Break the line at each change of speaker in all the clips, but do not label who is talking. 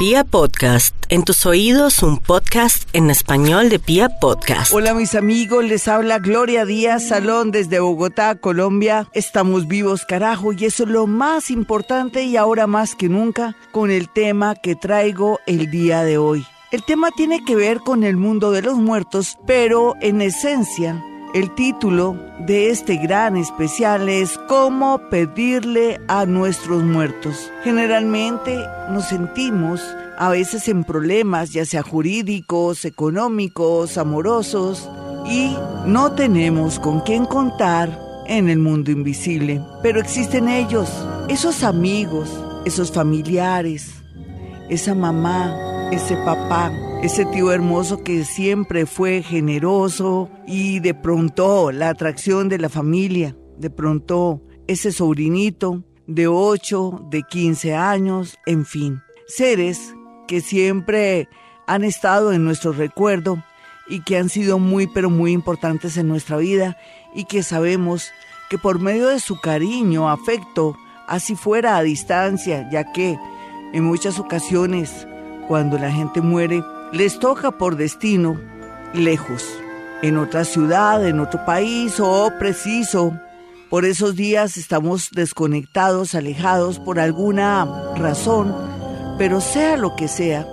Pia Podcast, en tus oídos un podcast en español de Pia Podcast.
Hola mis amigos, les habla Gloria Díaz Salón desde Bogotá, Colombia. Estamos vivos carajo y eso es lo más importante y ahora más que nunca con el tema que traigo el día de hoy. El tema tiene que ver con el mundo de los muertos, pero en esencia el título de este gran especial es Cómo pedirle a nuestros muertos. Generalmente nos sentimos a veces en problemas, ya sea jurídicos, económicos, amorosos, y no tenemos con quién contar en el mundo invisible. Pero existen ellos, esos amigos, esos familiares, esa mamá, ese papá, ese tío hermoso que siempre fue generoso y de pronto la atracción de la familia, de pronto ese sobrinito de 8, de 15 años, en fin, seres que siempre han estado en nuestro recuerdo y que han sido muy pero muy importantes en nuestra vida y que sabemos que por medio de su cariño, afecto, así fuera a distancia, ya que en muchas ocasiones cuando la gente muere, les toca por destino lejos, en otra ciudad, en otro país o preciso. Por esos días estamos desconectados, alejados por alguna razón, pero sea lo que sea,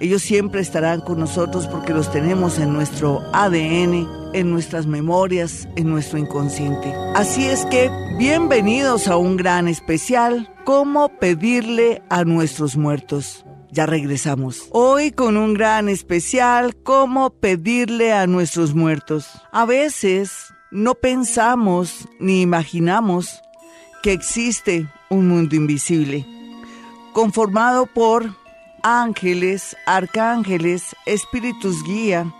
ellos siempre estarán con nosotros porque los tenemos en nuestro ADN, en nuestras memorias, en nuestro inconsciente. Así es que bienvenidos a un gran especial, ¿cómo pedirle a nuestros muertos? Ya regresamos. Hoy con un gran especial, cómo pedirle a nuestros muertos. A veces no pensamos ni imaginamos que existe un mundo invisible, conformado por ángeles, arcángeles, espíritus guía,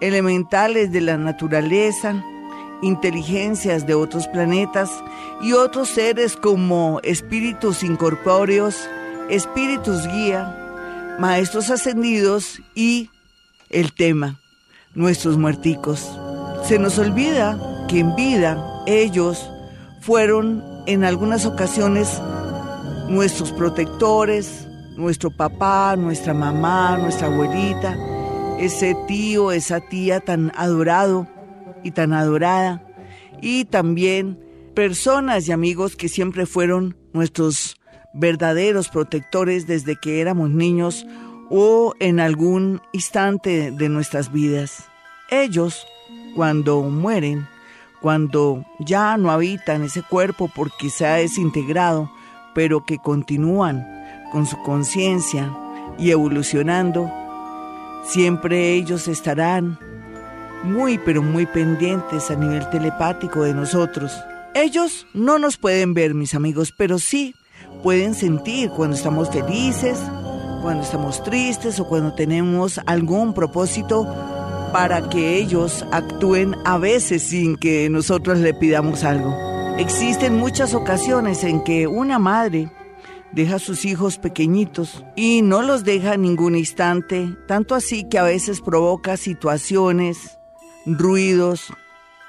elementales de la naturaleza, inteligencias de otros planetas y otros seres como espíritus incorpóreos, espíritus guía, maestros ascendidos y el tema, nuestros muerticos. Se nos olvida que en vida ellos fueron en algunas ocasiones nuestros protectores, nuestro papá, nuestra mamá, nuestra abuelita, ese tío, esa tía tan adorado y tan adorada, y también personas y amigos que siempre fueron nuestros verdaderos protectores desde que éramos niños o en algún instante de nuestras vidas. Ellos, cuando mueren, cuando ya no habitan ese cuerpo porque se ha desintegrado, pero que continúan con su conciencia y evolucionando, siempre ellos estarán muy pero muy pendientes a nivel telepático de nosotros. Ellos no nos pueden ver, mis amigos, pero sí pueden sentir cuando estamos felices, cuando estamos tristes o cuando tenemos algún propósito para que ellos actúen a veces sin que nosotros le pidamos algo. Existen muchas ocasiones en que una madre deja a sus hijos pequeñitos y no los deja ningún instante, tanto así que a veces provoca situaciones, ruidos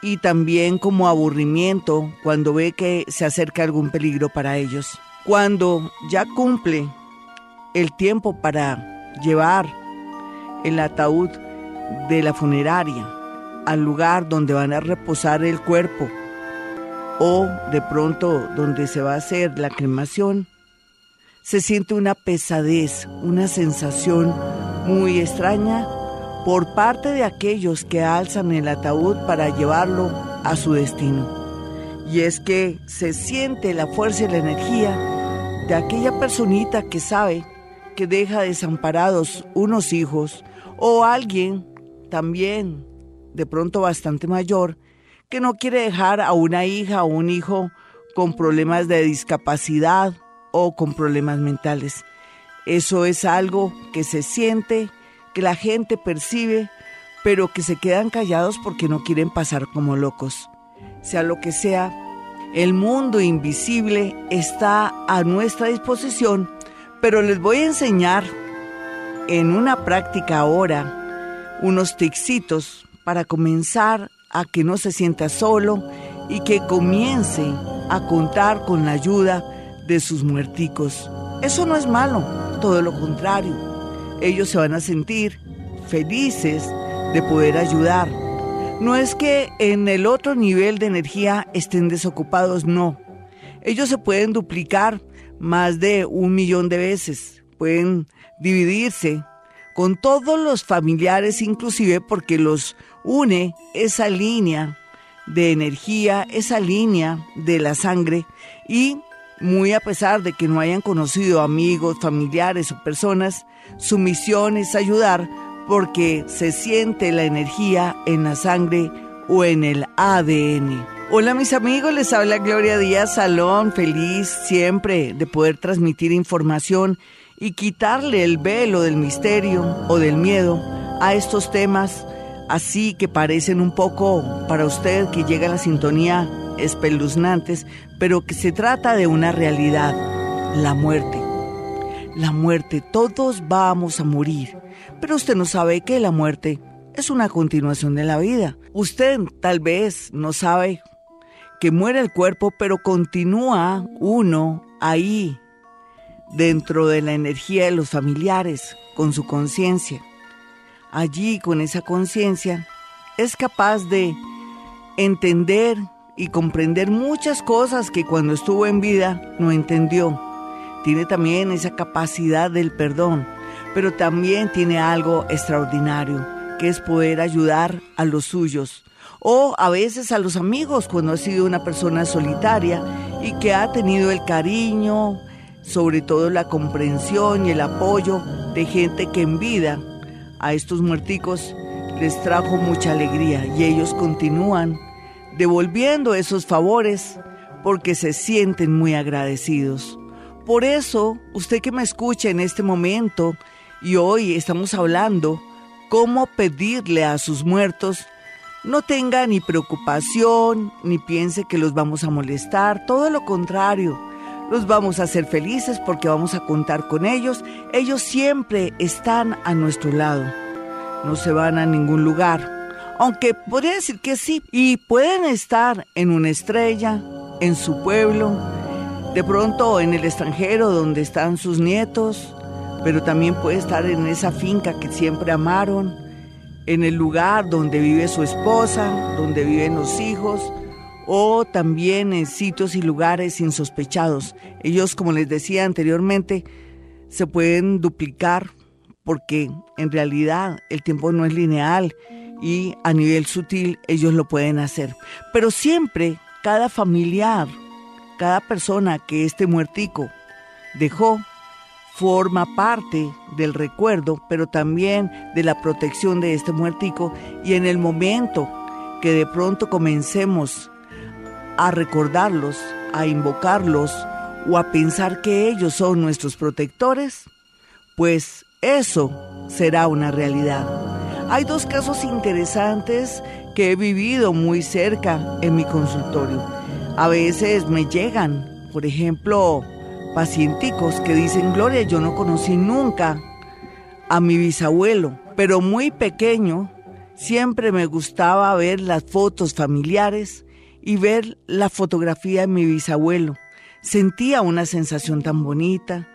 y también como aburrimiento cuando ve que se acerca algún peligro para ellos. Cuando ya cumple el tiempo para llevar el ataúd de la funeraria al lugar donde van a reposar el cuerpo o de pronto donde se va a hacer la cremación, se siente una pesadez, una sensación muy extraña por parte de aquellos que alzan el ataúd para llevarlo a su destino. Y es que se siente la fuerza y la energía de aquella personita que sabe que deja desamparados unos hijos o alguien también de pronto bastante mayor que no quiere dejar a una hija o un hijo con problemas de discapacidad o con problemas mentales. Eso es algo que se siente, que la gente percibe, pero que se quedan callados porque no quieren pasar como locos sea lo que sea, el mundo invisible está a nuestra disposición, pero les voy a enseñar en una práctica ahora unos tixitos para comenzar a que no se sienta solo y que comience a contar con la ayuda de sus muerticos. Eso no es malo. todo lo contrario. Ellos se van a sentir felices de poder ayudar. No es que en el otro nivel de energía estén desocupados, no. Ellos se pueden duplicar más de un millón de veces, pueden dividirse con todos los familiares, inclusive porque los une esa línea de energía, esa línea de la sangre y muy a pesar de que no hayan conocido amigos, familiares o personas, su misión es ayudar porque se siente la energía en la sangre o en el ADN. Hola mis amigos, les habla Gloria Díaz Salón, feliz siempre de poder transmitir información y quitarle el velo del misterio o del miedo a estos temas así que parecen un poco para usted que llega a la sintonía espeluznantes, pero que se trata de una realidad, la muerte. La muerte, todos vamos a morir, pero usted no sabe que la muerte es una continuación de la vida. Usted tal vez no sabe que muere el cuerpo, pero continúa uno ahí, dentro de la energía de los familiares, con su conciencia allí con esa conciencia, es capaz de entender y comprender muchas cosas que cuando estuvo en vida no entendió. Tiene también esa capacidad del perdón, pero también tiene algo extraordinario, que es poder ayudar a los suyos o a veces a los amigos cuando ha sido una persona solitaria y que ha tenido el cariño, sobre todo la comprensión y el apoyo de gente que en vida a estos muerticos les trajo mucha alegría y ellos continúan devolviendo esos favores porque se sienten muy agradecidos. Por eso, usted que me escucha en este momento y hoy estamos hablando cómo pedirle a sus muertos, no tenga ni preocupación, ni piense que los vamos a molestar, todo lo contrario, los vamos a hacer felices porque vamos a contar con ellos. Ellos siempre están a nuestro lado. No se van a ningún lugar. Aunque podría decir que sí. Y pueden estar en una estrella, en su pueblo, de pronto en el extranjero donde están sus nietos, pero también puede estar en esa finca que siempre amaron, en el lugar donde vive su esposa, donde viven los hijos, o también en sitios y lugares insospechados. Ellos, como les decía anteriormente, se pueden duplicar porque en realidad el tiempo no es lineal y a nivel sutil ellos lo pueden hacer. Pero siempre cada familiar, cada persona que este muertico dejó, forma parte del recuerdo, pero también de la protección de este muertico y en el momento que de pronto comencemos a recordarlos, a invocarlos o a pensar que ellos son nuestros protectores, pues eso será una realidad. Hay dos casos interesantes que he vivido muy cerca en mi consultorio. A veces me llegan, por ejemplo, pacienticos que dicen, Gloria, yo no conocí nunca a mi bisabuelo, pero muy pequeño siempre me gustaba ver las fotos familiares y ver la fotografía de mi bisabuelo. Sentía una sensación tan bonita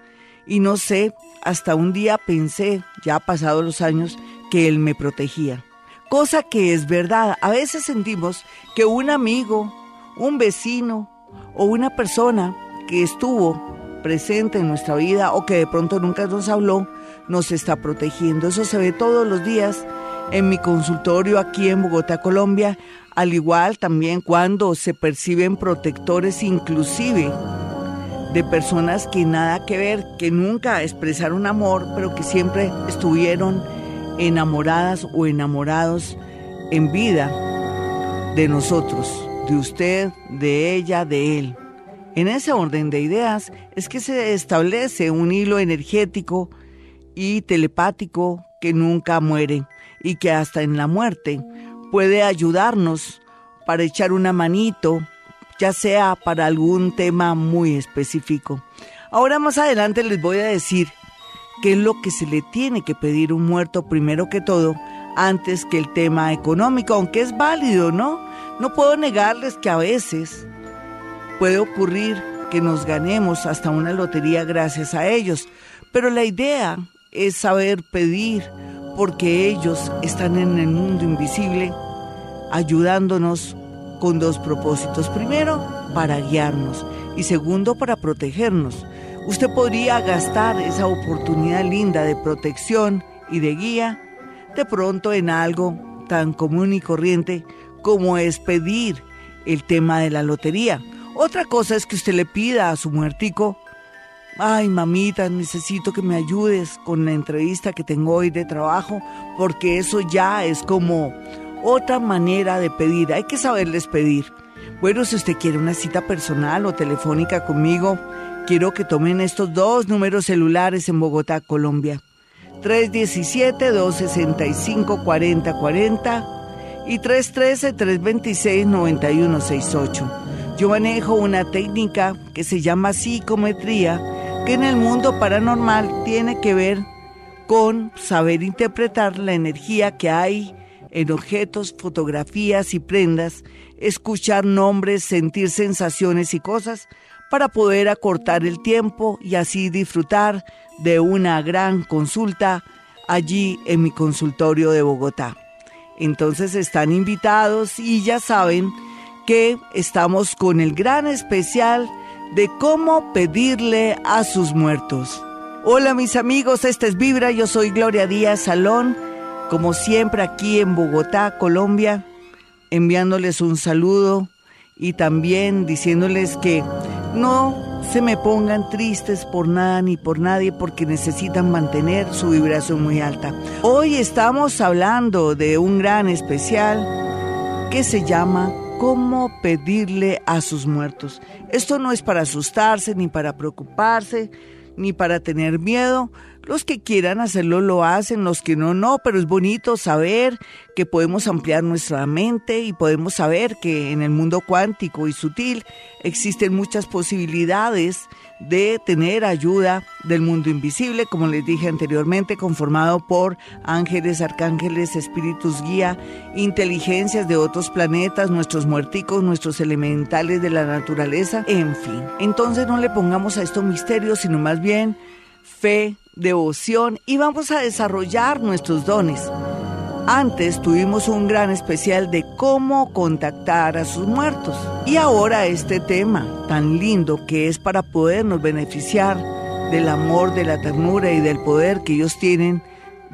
y no sé, hasta un día pensé, ya pasados los años, que él me protegía. Cosa que es verdad, a veces sentimos que un amigo, un vecino o una persona que estuvo presente en nuestra vida o que de pronto nunca nos habló, nos está protegiendo. Eso se ve todos los días en mi consultorio aquí en Bogotá, Colombia, al igual también cuando se perciben protectores inclusive de personas que nada que ver, que nunca expresaron amor, pero que siempre estuvieron enamoradas o enamorados en vida de nosotros, de usted, de ella, de él. En ese orden de ideas es que se establece un hilo energético y telepático que nunca muere y que hasta en la muerte puede ayudarnos para echar una manito, ya sea para algún tema muy específico. Ahora más adelante les voy a decir qué es lo que se le tiene que pedir un muerto primero que todo, antes que el tema económico, aunque es válido, ¿no? No puedo negarles que a veces puede ocurrir que nos ganemos hasta una lotería gracias a ellos, Pero la idea es saber pedir porque ellos están en el mundo invisible ayudándonos con dos propósitos. Primero, para guiarnos y segundo, para protegernos. Usted podría gastar esa oportunidad linda de protección y de guía de pronto en algo tan común y corriente como es pedir el tema de la lotería. Otra cosa es que usted le pida a su muertico, ay mamita, necesito que me ayudes con la entrevista que tengo hoy de trabajo, porque eso ya es como otra manera de pedir, hay que saberles pedir. Bueno, si usted quiere una cita personal o telefónica conmigo, quiero que tomen estos dos números celulares en Bogotá, Colombia. 317-265-4040 y 313-326-9168. Yo manejo una técnica que se llama psicometría, que en el mundo paranormal tiene que ver con saber interpretar la energía que hay en objetos, fotografías y prendas, escuchar nombres, sentir sensaciones y cosas para poder acortar el tiempo y así disfrutar de una gran consulta allí en mi consultorio de Bogotá. Entonces están invitados y ya saben que estamos con el gran especial de cómo pedirle a sus muertos. Hola mis amigos, este es Vibra, yo soy Gloria Díaz Salón, como siempre aquí en Bogotá, Colombia, enviándoles un saludo y también diciéndoles que no se me pongan tristes por nada ni por nadie porque necesitan mantener su vibración muy alta. Hoy estamos hablando de un gran especial que se llama cómo pedirle a sus muertos. Esto no es para asustarse, ni para preocuparse, ni para tener miedo. Los que quieran hacerlo lo hacen, los que no, no, pero es bonito saber que podemos ampliar nuestra mente y podemos saber que en el mundo cuántico y sutil existen muchas posibilidades de tener ayuda del mundo invisible, como les dije anteriormente, conformado por ángeles, arcángeles, espíritus guía, inteligencias de otros planetas, nuestros muerticos, nuestros elementales de la naturaleza, en fin. Entonces no le pongamos a esto misterio, sino más bien fe, devoción y vamos a desarrollar nuestros dones. Antes tuvimos un gran especial de cómo contactar a sus muertos. Y ahora este tema tan lindo que es para podernos beneficiar del amor, de la ternura y del poder que ellos tienen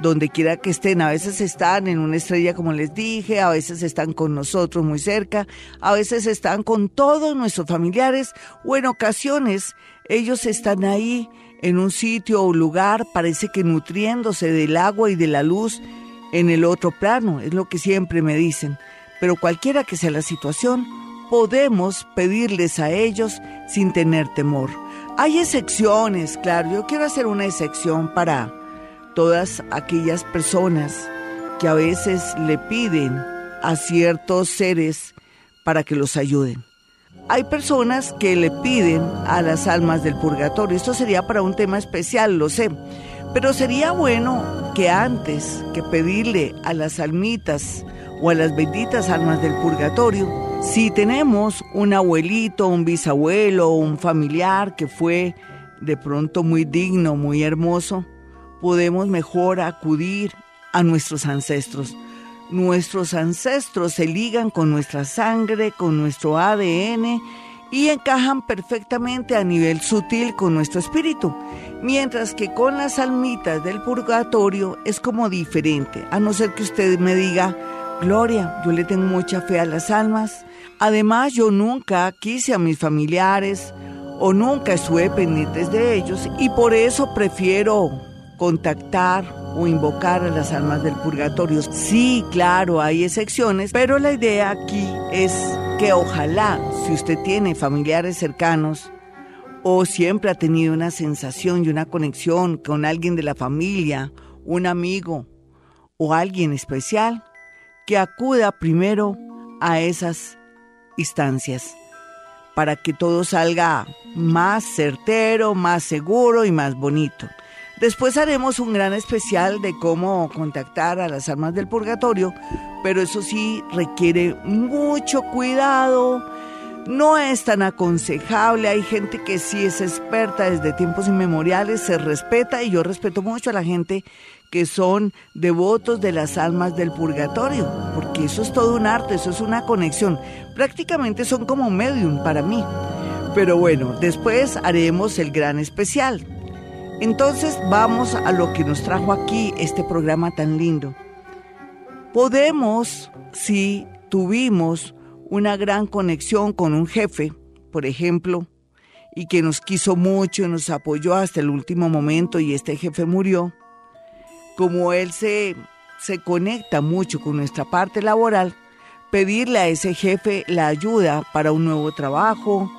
donde quiera que estén. A veces están en una estrella, como les dije, a veces están con nosotros muy cerca, a veces están con todos nuestros familiares o en ocasiones ellos están ahí en un sitio o lugar, parece que nutriéndose del agua y de la luz en el otro plano, es lo que siempre me dicen. Pero cualquiera que sea la situación, podemos pedirles a ellos sin tener temor. Hay excepciones, claro, yo quiero hacer una excepción para todas aquellas personas que a veces le piden a ciertos seres para que los ayuden. Hay personas que le piden a las almas del purgatorio, esto sería para un tema especial, lo sé, pero sería bueno que antes que pedirle a las almitas o a las benditas almas del purgatorio, si tenemos un abuelito, un bisabuelo un familiar que fue de pronto muy digno, muy hermoso, podemos mejor acudir a nuestros ancestros. Nuestros ancestros se ligan con nuestra sangre, con nuestro ADN y encajan perfectamente a nivel sutil con nuestro espíritu, mientras que con las almitas del purgatorio es como diferente, a no ser que usted me diga, Gloria, yo le tengo mucha fe a las almas, además yo nunca quise a mis familiares o nunca estuve pendientes de ellos y por eso prefiero contactar o invocar a las almas del purgatorio. Sí, claro, hay excepciones, pero la idea aquí es que ojalá, si usted tiene familiares cercanos o siempre ha tenido una sensación y una conexión con alguien de la familia, un amigo o alguien especial, que acuda primero a esas instancias para que todo salga más certero, más seguro y más bonito. Después haremos un gran especial de cómo contactar a las almas del purgatorio, pero eso sí requiere mucho cuidado, no es tan aconsejable, hay gente que sí es experta desde tiempos inmemoriales, se respeta y yo respeto mucho a la gente que son devotos de las almas del purgatorio, porque eso es todo un arte, eso es una conexión. Prácticamente son como medium para mí. Pero bueno, después haremos el gran especial. Entonces vamos a lo que nos trajo aquí este programa tan lindo. Podemos, si tuvimos una gran conexión con un jefe, por ejemplo, y que nos quiso mucho y nos apoyó hasta el último momento y este jefe murió, como él se, se conecta mucho con nuestra parte laboral, pedirle a ese jefe la ayuda para un nuevo trabajo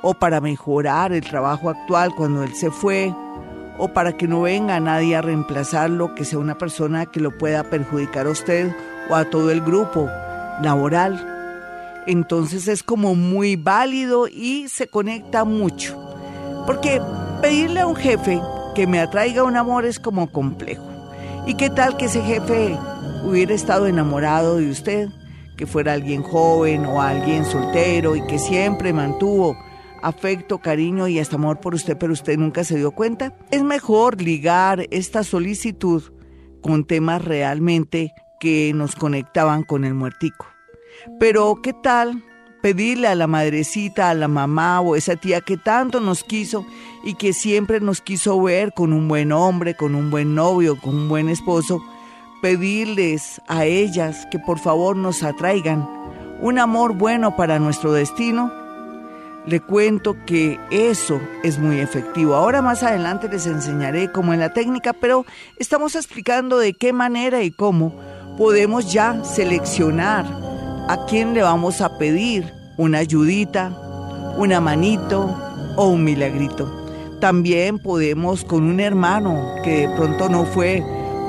o para mejorar el trabajo actual cuando él se fue o para que no venga nadie a reemplazarlo, que sea una persona que lo pueda perjudicar a usted o a todo el grupo laboral. Entonces es como muy válido y se conecta mucho. Porque pedirle a un jefe que me atraiga un amor es como complejo. ¿Y qué tal que ese jefe hubiera estado enamorado de usted? Que fuera alguien joven o alguien soltero y que siempre mantuvo afecto, cariño y hasta amor por usted, pero usted nunca se dio cuenta. Es mejor ligar esta solicitud con temas realmente que nos conectaban con el muertico. Pero, ¿qué tal pedirle a la madrecita, a la mamá o esa tía que tanto nos quiso y que siempre nos quiso ver con un buen hombre, con un buen novio, con un buen esposo, pedirles a ellas que por favor nos atraigan un amor bueno para nuestro destino? Le cuento que eso es muy efectivo. Ahora más adelante les enseñaré cómo en la técnica, pero estamos explicando de qué manera y cómo podemos ya seleccionar a quién le vamos a pedir una ayudita, una manito o un milagrito. También podemos con un hermano que de pronto no fue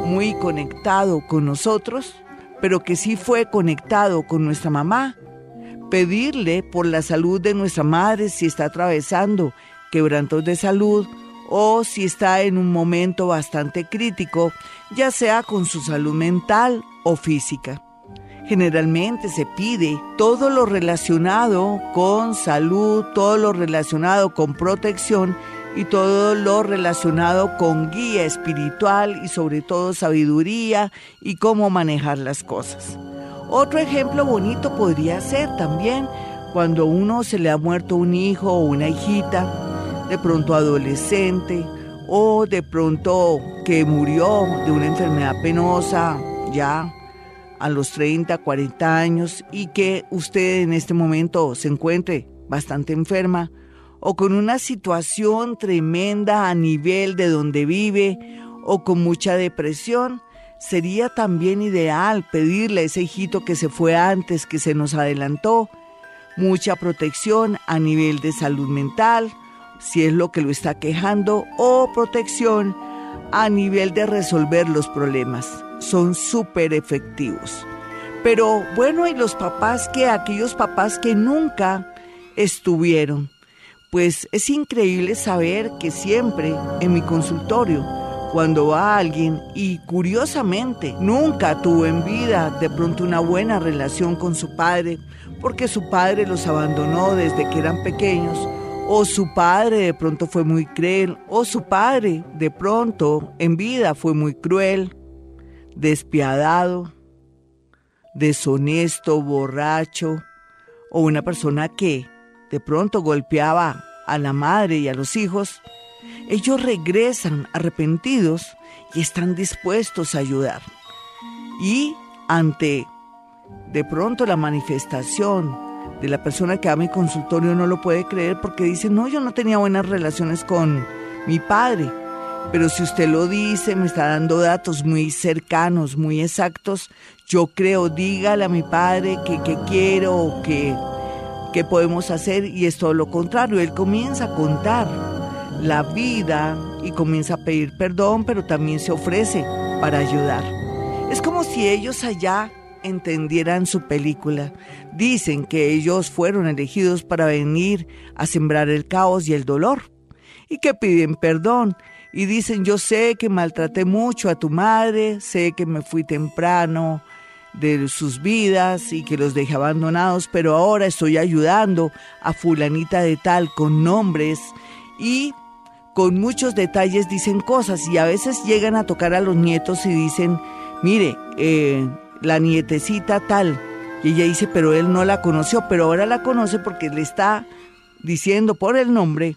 muy conectado con nosotros, pero que sí fue conectado con nuestra mamá, pedirle por la salud de nuestra madre si está atravesando quebrantos de salud o si está en un momento bastante crítico, ya sea con su salud mental o física. Generalmente se pide todo lo relacionado con salud, todo lo relacionado con protección y todo lo relacionado con guía espiritual y sobre todo sabiduría y cómo manejar las cosas. Otro ejemplo bonito podría ser también cuando uno se le ha muerto un hijo o una hijita, de pronto adolescente o de pronto que murió de una enfermedad penosa ya a los 30, 40 años y que usted en este momento se encuentre bastante enferma o con una situación tremenda a nivel de donde vive o con mucha depresión, sería también ideal pedirle a ese hijito que se fue antes, que se nos adelantó, mucha protección a nivel de salud mental, si es lo que lo está quejando, o protección a nivel de resolver los problemas. Son súper efectivos. Pero bueno, y los papás que, aquellos papás que nunca estuvieron, pues es increíble saber que siempre en mi consultorio, cuando va alguien y curiosamente nunca tuvo en vida de pronto una buena relación con su padre, porque su padre los abandonó desde que eran pequeños, o su padre de pronto fue muy cruel, o su padre de pronto en vida fue muy cruel, despiadado, deshonesto, borracho, o una persona que de pronto golpeaba a la madre y a los hijos, ellos regresan arrepentidos y están dispuestos a ayudar. Y ante de pronto la manifestación de la persona que a mi consultorio no lo puede creer porque dice, no, yo no tenía buenas relaciones con mi padre. Pero si usted lo dice, me está dando datos muy cercanos, muy exactos, yo creo, dígale a mi padre que, quiero o que, que podemos hacer y es todo lo contrario. Él comienza a contar la vida y comienza a pedir perdón, pero también se ofrece para ayudar. Es como si ellos allá entendieran su película. Dicen que ellos fueron elegidos para venir a sembrar el caos y el dolor y que piden perdón y dicen, yo sé que maltraté mucho a tu madre, sé que me fui temprano, de sus vidas y que los deje abandonados, pero ahora estoy ayudando a fulanita de tal con nombres y con muchos detalles dicen cosas y a veces llegan a tocar a los nietos y dicen, mire, eh, la nietecita tal, y ella dice, pero él no la conoció, pero ahora la conoce porque le está diciendo por el nombre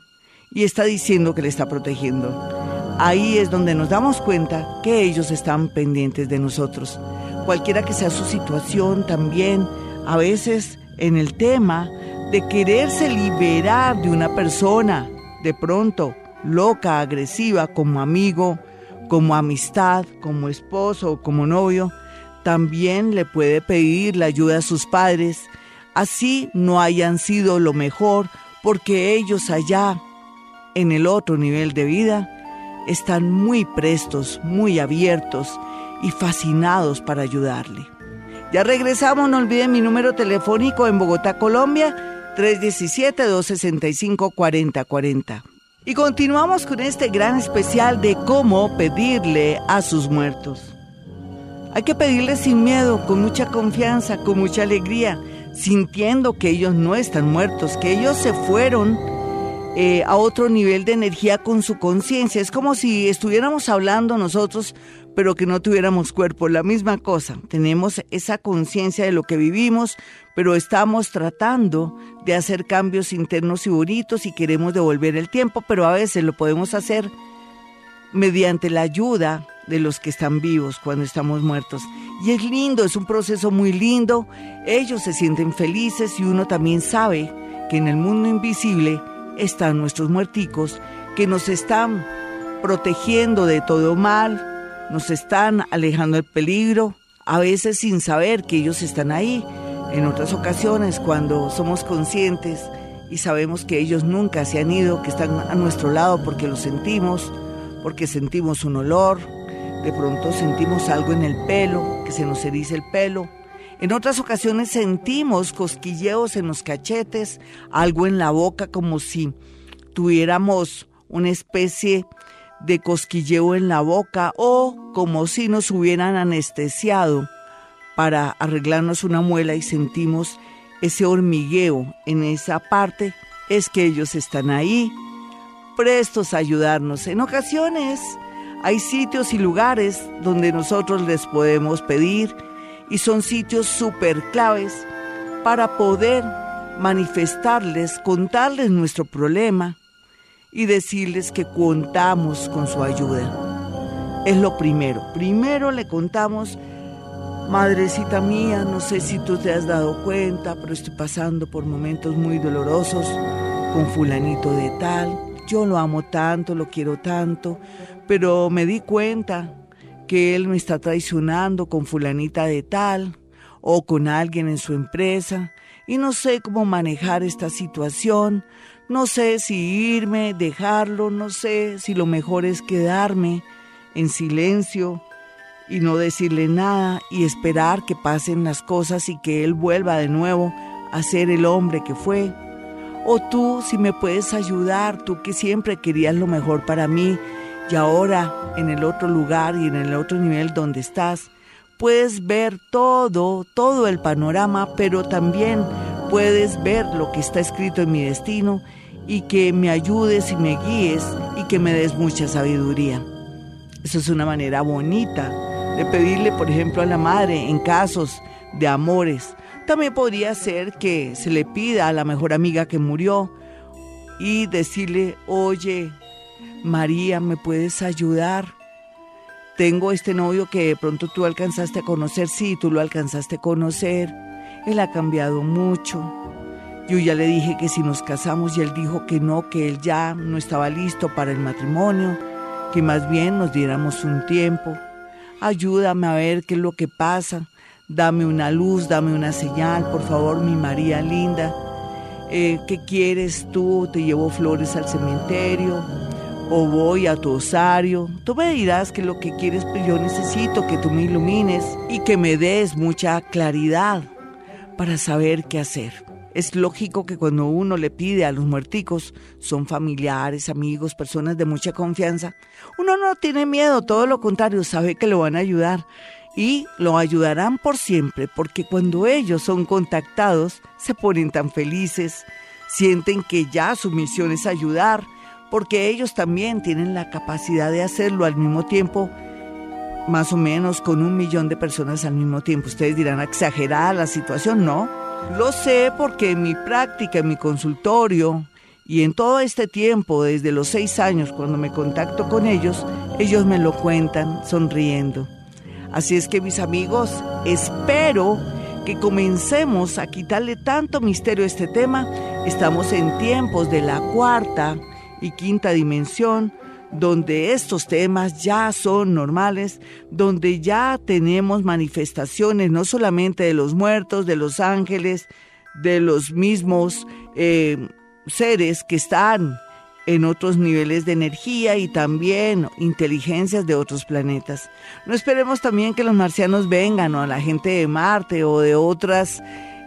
y está diciendo que le está protegiendo. Ahí es donde nos damos cuenta que ellos están pendientes de nosotros. Cualquiera que sea su situación también, a veces en el tema de quererse liberar de una persona, de pronto loca, agresiva, como amigo, como amistad, como esposo o como novio, también le puede pedir la ayuda a sus padres, así no hayan sido lo mejor, porque ellos allá, en el otro nivel de vida, están muy prestos, muy abiertos y fascinados para ayudarle. Ya regresamos, no olviden mi número telefónico en Bogotá, Colombia, 317-265-4040. Y continuamos con este gran especial de cómo pedirle a sus muertos. Hay que pedirle sin miedo, con mucha confianza, con mucha alegría, sintiendo que ellos no están muertos, que ellos se fueron eh, a otro nivel de energía con su conciencia. Es como si estuviéramos hablando nosotros pero que no tuviéramos cuerpo. La misma cosa, tenemos esa conciencia de lo que vivimos, pero estamos tratando de hacer cambios internos y bonitos y queremos devolver el tiempo, pero a veces lo podemos hacer mediante la ayuda de los que están vivos cuando estamos muertos. Y es lindo, es un proceso muy lindo. Ellos se sienten felices y uno también sabe que en el mundo invisible están nuestros muerticos que nos están protegiendo de todo mal, nos están alejando del peligro, a veces sin saber que ellos están ahí. En otras ocasiones, cuando somos conscientes y sabemos que ellos nunca se han ido, que están a nuestro lado porque lo sentimos, porque sentimos un olor, de pronto sentimos algo en el pelo, que se nos eriza el pelo. En otras ocasiones sentimos cosquilleos en los cachetes, algo en la boca como si tuviéramos una especie de cosquilleo en la boca o como si nos hubieran anestesiado para arreglarnos una muela y sentimos ese hormigueo en esa parte, es que ellos están ahí, prestos a ayudarnos. En ocasiones hay sitios y lugares donde nosotros les podemos pedir y son sitios súper claves para poder manifestarles, contarles nuestro problema y decirles que contamos con su ayuda. Es lo primero. Primero le contamos, madrecita mía, no sé si tú te has dado cuenta, pero estoy pasando por momentos muy dolorosos con fulanito de tal. Yo lo amo tanto, lo quiero tanto, pero me di cuenta que él me está traicionando con fulanita de tal o con alguien en su empresa y no sé cómo manejar esta situación, no sé si irme, dejarlo, no sé si lo mejor es quedarme en silencio y no decirle nada y esperar que pasen las cosas y que él vuelva de nuevo a ser el hombre que fue. O tú, si me puedes ayudar, tú que siempre querías lo mejor para mí y ahora en el otro lugar y en el otro nivel donde estás, puedes ver todo, todo el panorama, pero también puedes ver lo que está escrito en mi destino y que me ayudes y me guíes y que me des mucha sabiduría. Eso es una manera bonita de pedirle, por ejemplo, a la madre en casos de amores. También podría ser que se le pida a la mejor amiga que murió y decirle, oye, María, ¿me puedes ayudar? Tengo este novio que de pronto tú alcanzaste a conocer, sí, tú lo alcanzaste a conocer él ha cambiado mucho. Yo ya le dije que si nos casamos y él dijo que no, que él ya no estaba listo para el matrimonio, que más bien nos diéramos un tiempo. Ayúdame a ver qué es lo que pasa. Dame una luz, dame una señal, por favor, mi María linda. Eh, ¿Qué quieres tú? Te llevo flores al cementerio o voy a tu osario. Tú me dirás que lo que quieres, pero yo necesito que tú me ilumines y que me des mucha claridad para saber qué hacer. Es lógico que cuando uno le pide a los muerticos, son familiares, amigos, personas de mucha confianza, uno no tiene miedo, todo lo contrario, sabe que lo van a ayudar y lo ayudarán por siempre, porque cuando ellos son contactados se ponen tan felices, sienten que ya su misión es ayudar, porque ellos también tienen la capacidad de hacerlo al mismo tiempo, más o menos con un millón de personas al mismo tiempo. Ustedes dirán, exagerada la situación, ¿no? Lo sé porque en mi práctica, en mi consultorio y en todo este tiempo, desde los seis años, cuando me contacto con ellos, ellos me lo cuentan sonriendo. Así es que mis amigos, espero que comencemos a quitarle tanto misterio a este tema. Estamos en tiempos de la cuarta y quinta dimensión, donde estos temas ya son normales, donde ya tenemos manifestaciones no solamente de los muertos, de los ángeles, de los mismos eh, seres que están en otros niveles de energía y también inteligencias de otros planetas. No esperemos también que los marcianos vengan o a la gente de Marte o de otras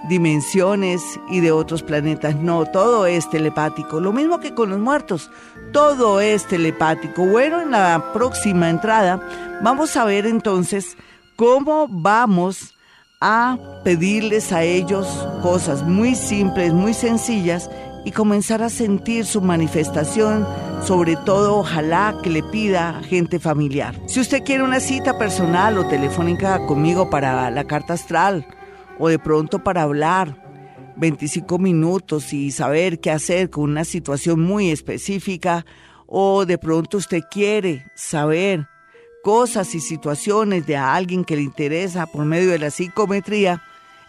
dimensiones y de otros planetas. No, todo es telepático. Lo mismo que con los muertos, todo es telepático. Bueno, en la próxima entrada vamos a ver entonces cómo vamos a pedirles a ellos cosas muy simples, muy sencillas y comenzar a sentir su manifestación, sobre todo ojalá que le pida gente familiar. Si usted quiere una cita personal o telefónica conmigo para la carta astral o de pronto para hablar 25 minutos y saber qué hacer con una situación muy específica o de pronto usted quiere saber cosas y situaciones de alguien que le interesa por medio de la psicometría,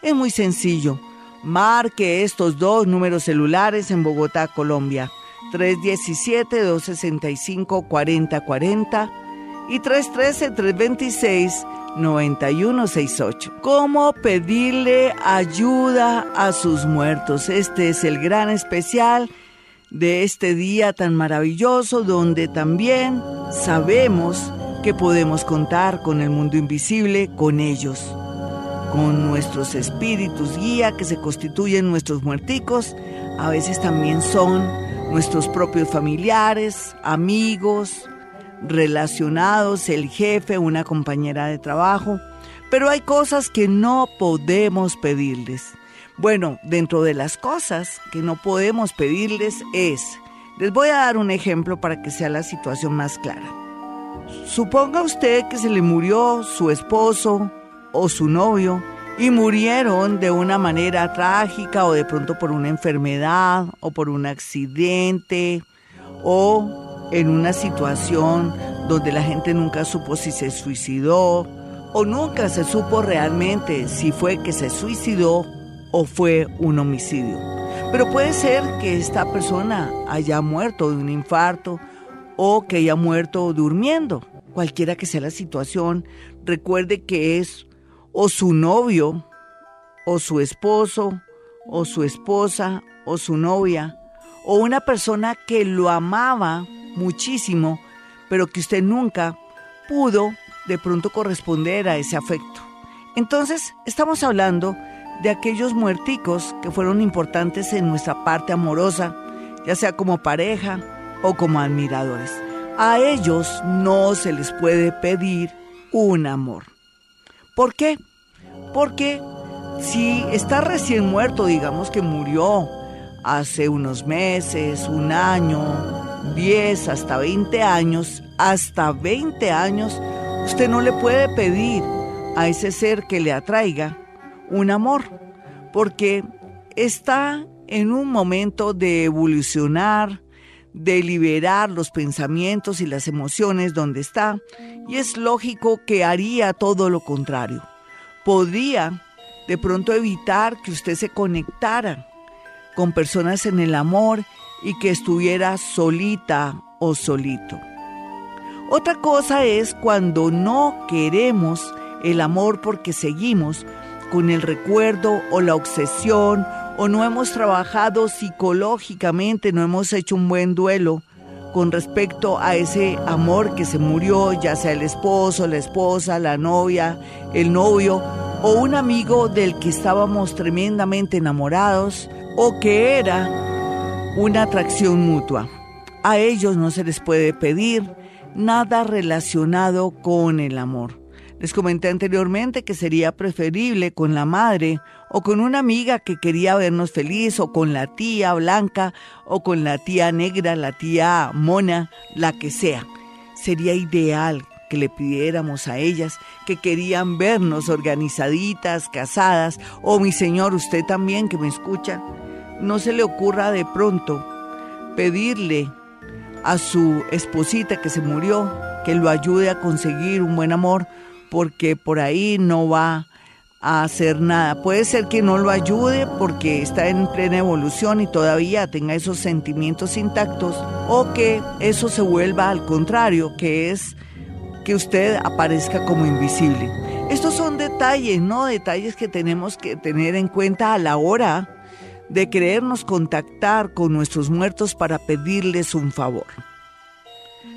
es muy sencillo Marque estos dos números celulares en Bogotá, Colombia. 317-265-4040 y 313-326-9168. ¿Cómo pedirle ayuda a sus muertos? Este es el gran especial de este día tan maravilloso donde también sabemos que podemos contar con el mundo invisible, con ellos con nuestros espíritus guía que se constituyen nuestros muerticos, a veces también son nuestros propios familiares, amigos, relacionados, el jefe, una compañera de trabajo, pero hay cosas que no podemos pedirles. Bueno, dentro de las cosas que no podemos pedirles es, les voy a dar un ejemplo para que sea la situación más clara. Suponga usted que se le murió su esposo, o su novio y murieron de una manera trágica o de pronto por una enfermedad o por un accidente o en una situación donde la gente nunca supo si se suicidó o nunca se supo realmente si fue que se suicidó o fue un homicidio. Pero puede ser que esta persona haya muerto de un infarto o que haya muerto durmiendo. Cualquiera que sea la situación, recuerde que es o su novio, o su esposo, o su esposa, o su novia, o una persona que lo amaba muchísimo, pero que usted nunca pudo de pronto corresponder a ese afecto. Entonces, estamos hablando de aquellos muerticos que fueron importantes en nuestra parte amorosa, ya sea como pareja o como admiradores. A ellos no se les puede pedir un amor. ¿Por qué? Porque si está recién muerto, digamos que murió hace unos meses, un año, 10, hasta 20 años, hasta 20 años, usted no le puede pedir a ese ser que le atraiga un amor, porque está en un momento de evolucionar, de liberar los pensamientos y las emociones donde está, y es lógico que haría todo lo contrario. Podría de pronto evitar que usted se conectara con personas en el amor y que estuviera solita o solito. Otra cosa es cuando no queremos el amor porque seguimos con el recuerdo o la obsesión o no hemos trabajado psicológicamente, no hemos hecho un buen duelo con respecto a ese amor que se murió, ya sea el esposo, la esposa, la novia, el novio o un amigo del que estábamos tremendamente enamorados o que era una atracción mutua. A ellos no se les puede pedir nada relacionado con el amor. Les comenté anteriormente que sería preferible con la madre o con una amiga que quería vernos feliz o con la tía blanca o con la tía negra, la tía mona, la que sea. Sería ideal que le pidiéramos a ellas que querían vernos organizaditas, casadas, o mi señor, usted también que me escucha, no se le ocurra de pronto pedirle a su esposita que se murió que lo ayude a conseguir un buen amor, porque por ahí no va a hacer nada. Puede ser que no lo ayude porque está en plena evolución y todavía tenga esos sentimientos intactos, o que eso se vuelva al contrario, que es que usted aparezca como invisible. Estos son detalles, ¿no? Detalles que tenemos que tener en cuenta a la hora de querernos contactar con nuestros muertos para pedirles un favor.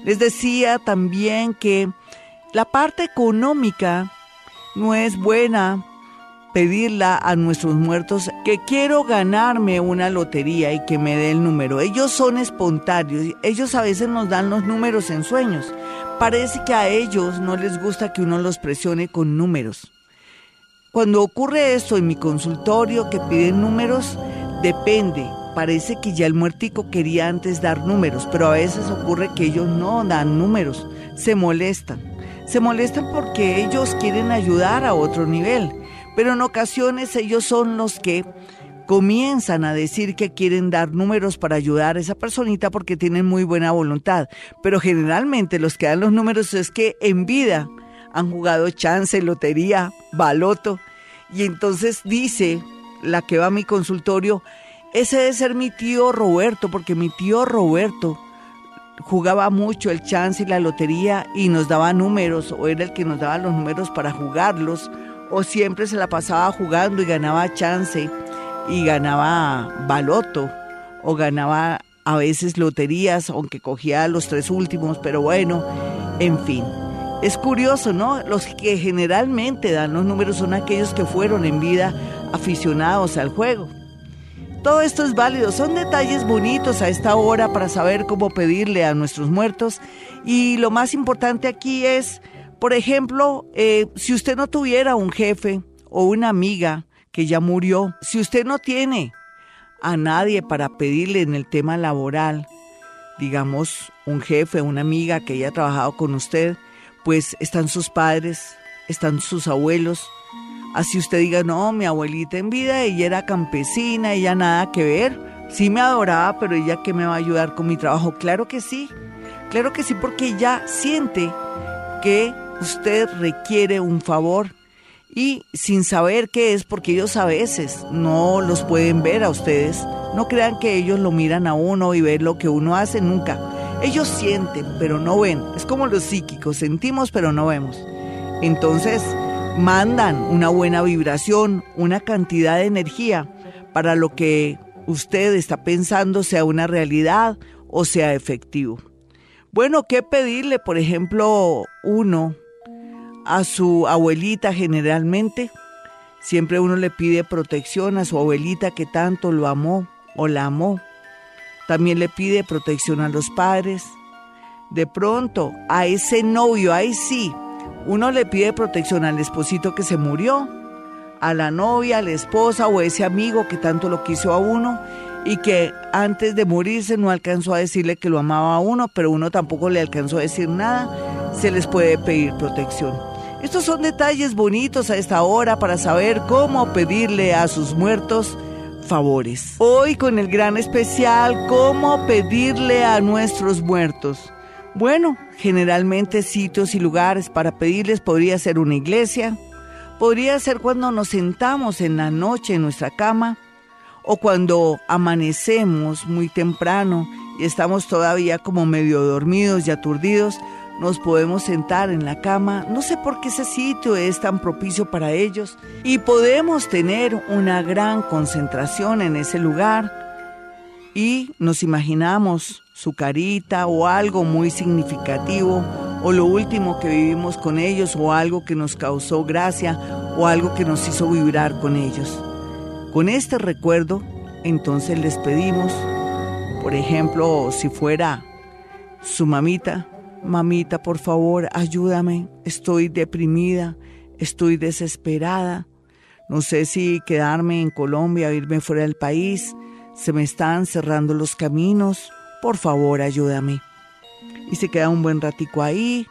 Les decía también que la parte económica no es buena pedirla a nuestros muertos que quiero ganarme una lotería y que me dé el número. Ellos son espontáneos, ellos a veces nos dan los números en sueños. Parece que a ellos no les gusta que uno los presione con números. Cuando ocurre esto en mi consultorio que piden números, depende. Parece que ya el muertico quería antes dar números, pero a veces ocurre que ellos no dan números, se molestan. Se molestan porque ellos quieren ayudar a otro nivel pero en ocasiones ellos son los que comienzan a decir que quieren dar números para ayudar a esa personita porque tienen muy buena voluntad. Pero generalmente los que dan los números es que en vida han jugado chance, lotería, baloto. Y entonces dice la que va a mi consultorio, ese debe ser mi tío Roberto, porque mi tío Roberto jugaba mucho el chance y la lotería y nos daba números, o era el que nos daba los números para jugarlos o siempre se la pasaba jugando y ganaba chance y ganaba baloto o ganaba a veces loterías, aunque cogía los tres últimos, pero bueno, en fin. Es curioso, ¿no? Los que generalmente dan los números son aquellos que fueron en vida aficionados al juego. Todo esto es válido, son detalles bonitos a esta hora para saber cómo pedirle a nuestros muertos y lo más importante aquí es por ejemplo, eh, si usted no tuviera un jefe o una amiga que ya murió, si usted no tiene a nadie para pedirle en el tema laboral, digamos, un jefe, una amiga que haya trabajado con usted, pues están sus padres, están sus abuelos. Así usted diga, no, mi abuelita en vida, ella era campesina, ella nada que ver. Sí me adoraba, pero ella que me va a ayudar con mi trabajo. Claro que sí, claro que sí, porque ella siente que usted requiere un favor y sin saber qué es, porque ellos a veces no los pueden ver a ustedes, no crean que ellos lo miran a uno y ven lo que uno hace nunca. Ellos sienten, pero no ven. Es como los psíquicos, sentimos, pero no vemos. Entonces, mandan una buena vibración, una cantidad de energía para lo que usted está pensando sea una realidad o sea efectivo. Bueno, ¿qué pedirle? Por ejemplo, uno a su abuelita generalmente. Siempre uno le pide protección a su abuelita que tanto lo amó o la amó. También le pide protección a los padres. De pronto, a ese novio, ahí sí, uno le pide protección al esposito que se murió, a la novia, a la esposa o a ese amigo que tanto lo quiso a uno y que antes de morirse no alcanzó a decirle que lo amaba a uno, pero uno tampoco le alcanzó a decir nada, se les puede pedir protección. Estos son detalles bonitos a esta hora para saber cómo pedirle a sus muertos favores. Hoy con el gran especial, cómo pedirle a nuestros muertos. Bueno, generalmente sitios y lugares para pedirles podría ser una iglesia, podría ser cuando nos sentamos en la noche en nuestra cama o cuando amanecemos muy temprano y estamos todavía como medio dormidos y aturdidos, nos podemos sentar en la cama, no sé por qué ese sitio es tan propicio para ellos, y podemos tener una gran concentración en ese lugar y nos imaginamos su carita o algo muy significativo o lo último que vivimos con ellos o algo que nos causó gracia o algo que nos hizo vibrar con ellos. Con este recuerdo, entonces les pedimos, por ejemplo, si fuera su mamita, mamita, por favor, ayúdame, estoy deprimida, estoy desesperada, no sé si quedarme en Colombia o irme fuera del país, se me están cerrando los caminos, por favor, ayúdame. Y se queda un buen ratico ahí,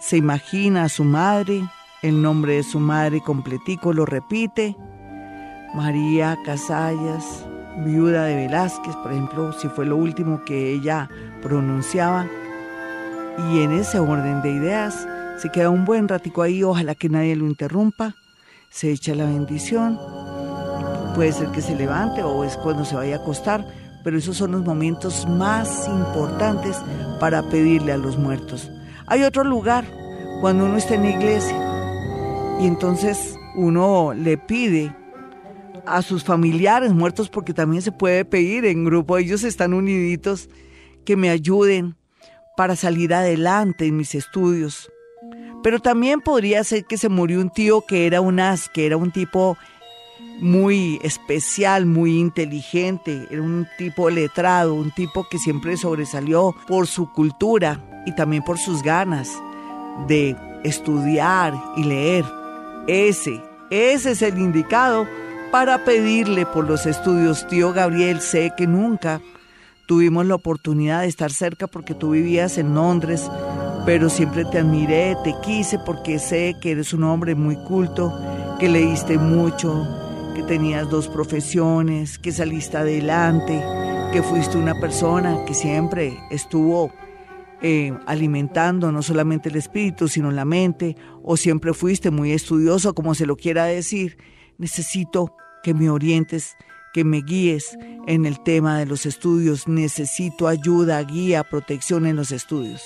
se imagina a su madre, el nombre de su madre completico lo repite, María Casallas, viuda de Velázquez, por ejemplo, si fue lo último que ella pronunciaba. Y en ese orden de ideas se queda un buen ratico ahí, ojalá que nadie lo interrumpa, se echa la bendición, puede ser que se levante o es cuando se vaya a acostar, pero esos son los momentos más importantes para pedirle a los muertos. Hay otro lugar, cuando uno está en la iglesia, y entonces uno le pide a sus familiares muertos, porque también se puede pedir en grupo, ellos están uniditos, que me ayuden para salir adelante en mis estudios. Pero también podría ser que se murió un tío que era un as, que era un tipo muy especial, muy inteligente, era un tipo letrado, un tipo que siempre sobresalió por su cultura y también por sus ganas de estudiar y leer. Ese, ese es el indicado para pedirle por los estudios. Tío Gabriel, sé que nunca tuvimos la oportunidad de estar cerca porque tú vivías en Londres, pero siempre te admiré, te quise porque sé que eres un hombre muy culto, que leíste mucho, que tenías dos profesiones, que saliste adelante, que fuiste una persona que siempre estuvo eh, alimentando no solamente el espíritu, sino la mente, o siempre fuiste muy estudioso, como se lo quiera decir. Necesito que me orientes, que me guíes en el tema de los estudios. Necesito ayuda, guía, protección en los estudios.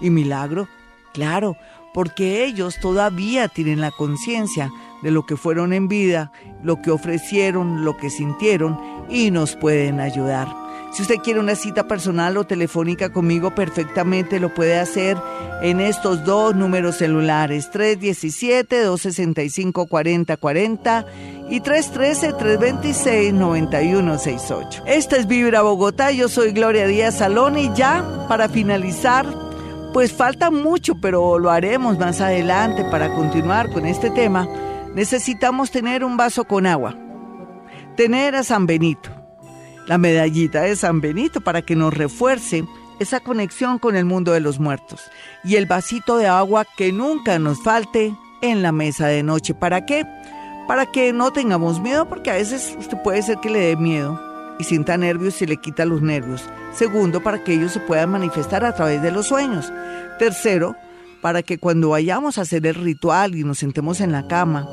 ¿Y milagro? Claro, porque ellos todavía tienen la conciencia de lo que fueron en vida, lo que ofrecieron, lo que sintieron y nos pueden ayudar. Si usted quiere una cita personal o telefónica conmigo, perfectamente lo puede hacer en estos dos números celulares, 317-265-4040 y 313-326-9168. Esta es Vibra Bogotá, yo soy Gloria Díaz Salón y ya para finalizar, pues falta mucho, pero lo haremos más adelante para continuar con este tema. Necesitamos tener un vaso con agua, tener a San Benito la medallita de San Benito para que nos refuerce esa conexión con el mundo de los muertos y el vasito de agua que nunca nos falte en la mesa de noche. ¿Para qué? Para que no tengamos miedo, porque a veces usted puede ser que le dé miedo y sienta nervios y le quita los nervios. Segundo, para que ellos se puedan manifestar a través de los sueños. Tercero, para que cuando vayamos a hacer el ritual y nos sentemos en la cama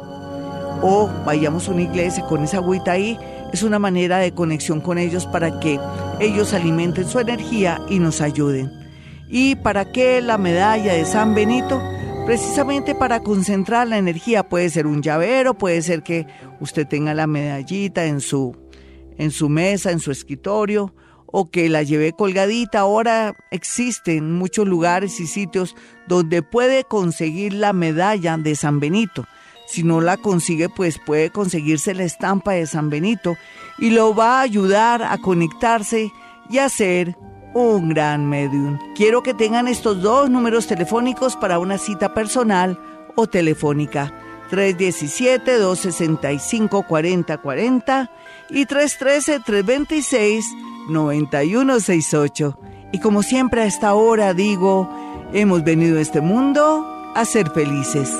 o vayamos a una iglesia con esa agüita ahí, es una manera de conexión con ellos para que ellos alimenten su energía y nos ayuden. ¿Y para qué la medalla de San Benito? Precisamente para concentrar la energía. Puede ser un llavero, puede ser que usted tenga la medallita en su, en su mesa, en su escritorio, o que la lleve colgadita. Ahora existen muchos lugares y sitios donde puede conseguir la medalla de San Benito. Si no la consigue, pues puede conseguirse la estampa de San Benito y lo va a ayudar a conectarse y a ser un gran medium. Quiero que tengan estos dos números telefónicos para una cita personal o telefónica. 317-265-4040 y 313-326-9168. Y como siempre a esta hora digo, hemos venido a este mundo a ser felices.